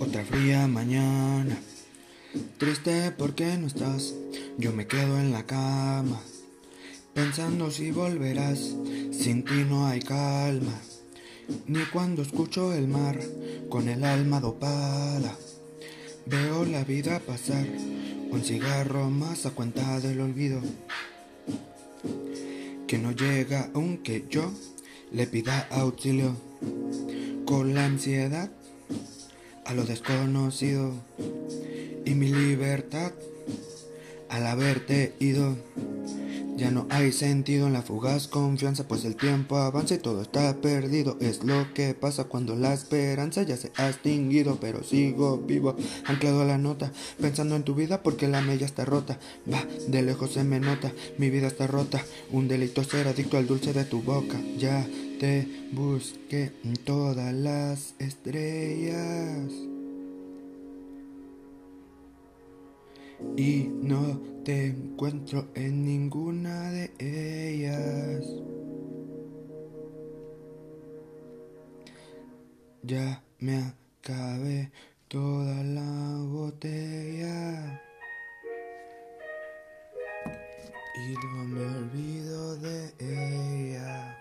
otra fría mañana. Triste porque no estás, yo me quedo en la cama, pensando si volverás, sin ti no hay calma, ni cuando escucho el mar con el alma dopada. Veo la vida pasar, un cigarro más a cuenta del olvido, que no llega aunque yo le pida auxilio, con la ansiedad a lo desconocido y mi libertad al haberte ido. Ya no hay sentido en la fugaz confianza, pues el tiempo avanza y todo está perdido. Es lo que pasa cuando la esperanza ya se ha extinguido, pero sigo vivo, anclado a la nota, pensando en tu vida porque la mella está rota. Va, de lejos se me nota, mi vida está rota. Un delito ser adicto al dulce de tu boca. Ya te busqué en todas las estrellas. Y no te encuentro en ninguna de ellas. Ya me acabé toda la botella y no me olvido de ella.